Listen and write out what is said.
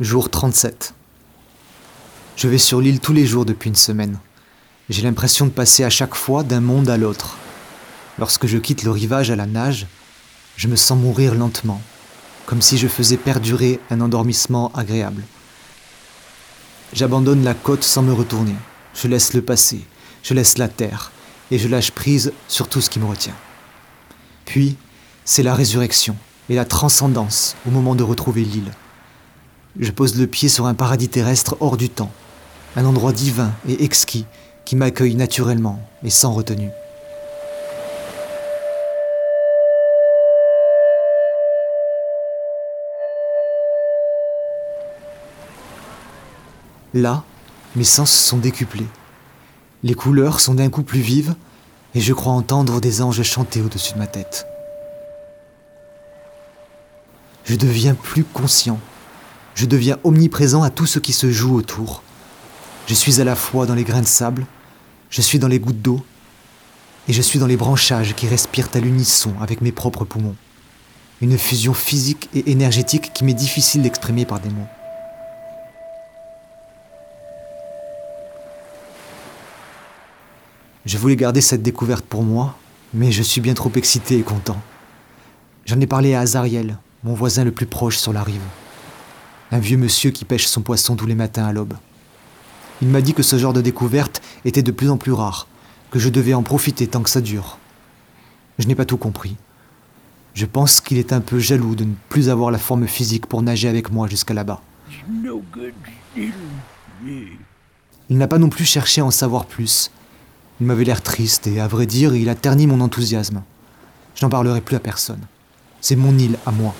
Jour 37. Je vais sur l'île tous les jours depuis une semaine. J'ai l'impression de passer à chaque fois d'un monde à l'autre. Lorsque je quitte le rivage à la nage, je me sens mourir lentement, comme si je faisais perdurer un endormissement agréable. J'abandonne la côte sans me retourner. Je laisse le passé, je laisse la terre, et je lâche prise sur tout ce qui me retient. Puis, c'est la résurrection et la transcendance au moment de retrouver l'île. Je pose le pied sur un paradis terrestre hors du temps, un endroit divin et exquis qui m'accueille naturellement et sans retenue. Là, mes sens sont décuplés. Les couleurs sont d'un coup plus vives et je crois entendre des anges chanter au-dessus de ma tête. Je deviens plus conscient je deviens omniprésent à tout ce qui se joue autour. Je suis à la fois dans les grains de sable, je suis dans les gouttes d'eau, et je suis dans les branchages qui respirent à l'unisson avec mes propres poumons. Une fusion physique et énergétique qui m'est difficile d'exprimer par des mots. Je voulais garder cette découverte pour moi, mais je suis bien trop excité et content. J'en ai parlé à Azariel, mon voisin le plus proche sur la rive un vieux monsieur qui pêche son poisson tous les matins à l'aube. Il m'a dit que ce genre de découverte était de plus en plus rare, que je devais en profiter tant que ça dure. Je n'ai pas tout compris. Je pense qu'il est un peu jaloux de ne plus avoir la forme physique pour nager avec moi jusqu'à là-bas. Il n'a pas non plus cherché à en savoir plus. Il m'avait l'air triste et, à vrai dire, il a terni mon enthousiasme. Je n'en parlerai plus à personne. C'est mon île à moi.